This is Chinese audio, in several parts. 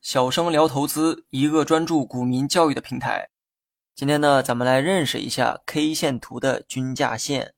小生聊投资，一个专注股民教育的平台。今天呢，咱们来认识一下 K 线图的均价线。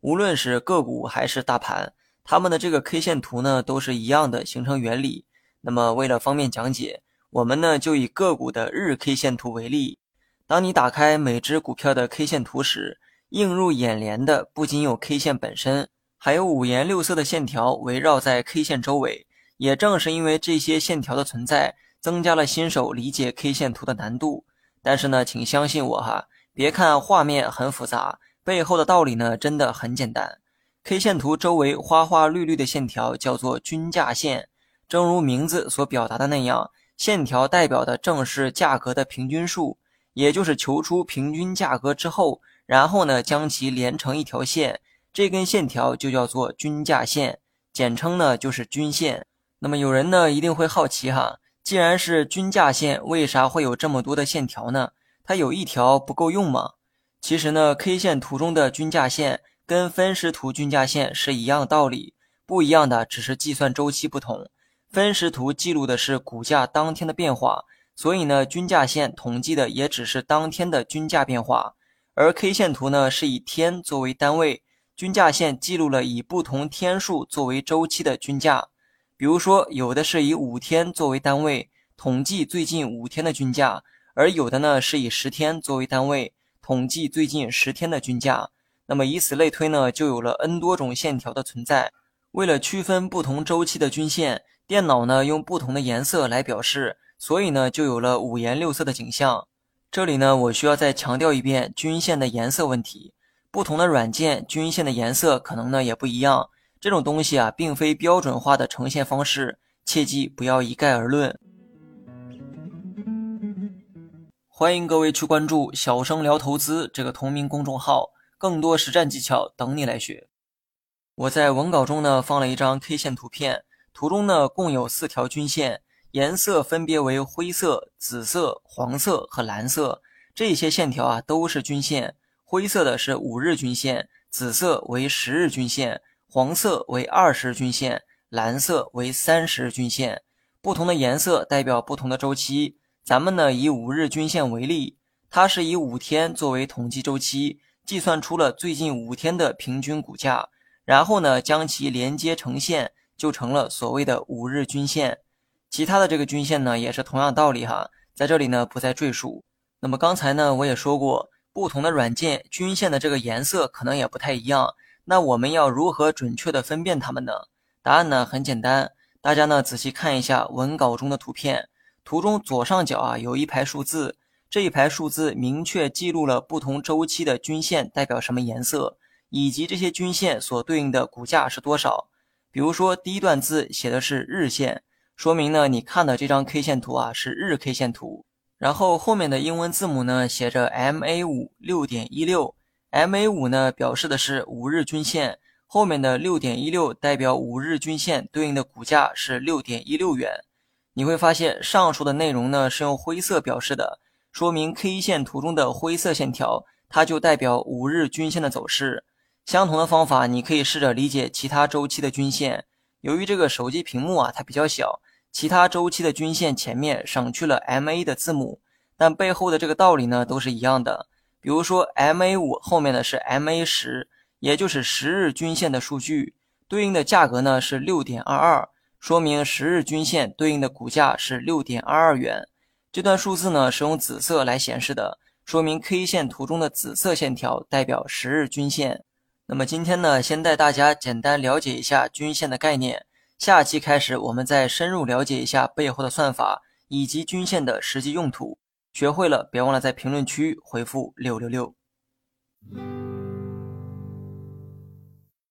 无论是个股还是大盘，它们的这个 K 线图呢，都是一样的形成原理。那么为了方便讲解，我们呢就以个股的日 K 线图为例。当你打开每只股票的 K 线图时，映入眼帘的不仅有 K 线本身，还有五颜六色的线条围绕在 K 线周围。也正是因为这些线条的存在。增加了新手理解 K 线图的难度，但是呢，请相信我哈，别看画面很复杂，背后的道理呢真的很简单。K 线图周围花花绿绿的线条叫做均价线，正如名字所表达的那样，线条代表的正是价格的平均数，也就是求出平均价格之后，然后呢将其连成一条线，这根线条就叫做均价线，简称呢就是均线。那么有人呢一定会好奇哈。既然是均价线，为啥会有这么多的线条呢？它有一条不够用吗？其实呢，K 线图中的均价线跟分时图均价线是一样道理，不一样的只是计算周期不同。分时图记录的是股价当天的变化，所以呢，均价线统计的也只是当天的均价变化。而 K 线图呢，是以天作为单位，均价线记录了以不同天数作为周期的均价。比如说，有的是以五天作为单位统计最近五天的均价，而有的呢是以十天作为单位统计最近十天的均价。那么以此类推呢，就有了 n 多种线条的存在。为了区分不同周期的均线，电脑呢用不同的颜色来表示，所以呢就有了五颜六色的景象。这里呢，我需要再强调一遍均线的颜色问题。不同的软件均线的颜色可能呢也不一样。这种东西啊，并非标准化的呈现方式，切记不要一概而论。欢迎各位去关注“小生聊投资”这个同名公众号，更多实战技巧等你来学。我在文稿中呢放了一张 K 线图片，图中呢共有四条均线，颜色分别为灰色、紫色、黄色和蓝色。这些线条啊都是均线，灰色的是五日均线，紫色为十日均线。黄色为二十日均线，蓝色为三十日均线。不同的颜色代表不同的周期。咱们呢以五日均线为例，它是以五天作为统计周期，计算出了最近五天的平均股价，然后呢将其连接成线，就成了所谓的五日均线。其他的这个均线呢也是同样道理哈，在这里呢不再赘述。那么刚才呢我也说过，不同的软件均线的这个颜色可能也不太一样。那我们要如何准确的分辨它们呢？答案呢很简单，大家呢仔细看一下文稿中的图片，图中左上角啊有一排数字，这一排数字明确记录了不同周期的均线代表什么颜色，以及这些均线所对应的股价是多少。比如说第一段字写的是日线，说明呢你看的这张 K 线图啊是日 K 线图，然后后面的英文字母呢写着 MA 五六点一六。MA 五呢，表示的是五日均线，后面的六点一六代表五日均线对应的股价是六点一六元。你会发现上述的内容呢是用灰色表示的，说明 K 线图中的灰色线条，它就代表五日均线的走势。相同的方法，你可以试着理解其他周期的均线。由于这个手机屏幕啊它比较小，其他周期的均线前面省去了 MA 的字母，但背后的这个道理呢都是一样的。比如说，MA 五后面的是 MA 十，也就是十日均线的数据，对应的价格呢是六点二二，说明十日均线对应的股价是六点二二元。这段数字呢是用紫色来显示的，说明 K 线图中的紫色线条代表十日均线。那么今天呢，先带大家简单了解一下均线的概念，下期开始我们再深入了解一下背后的算法以及均线的实际用途。学会了，别忘了在评论区回复六六六。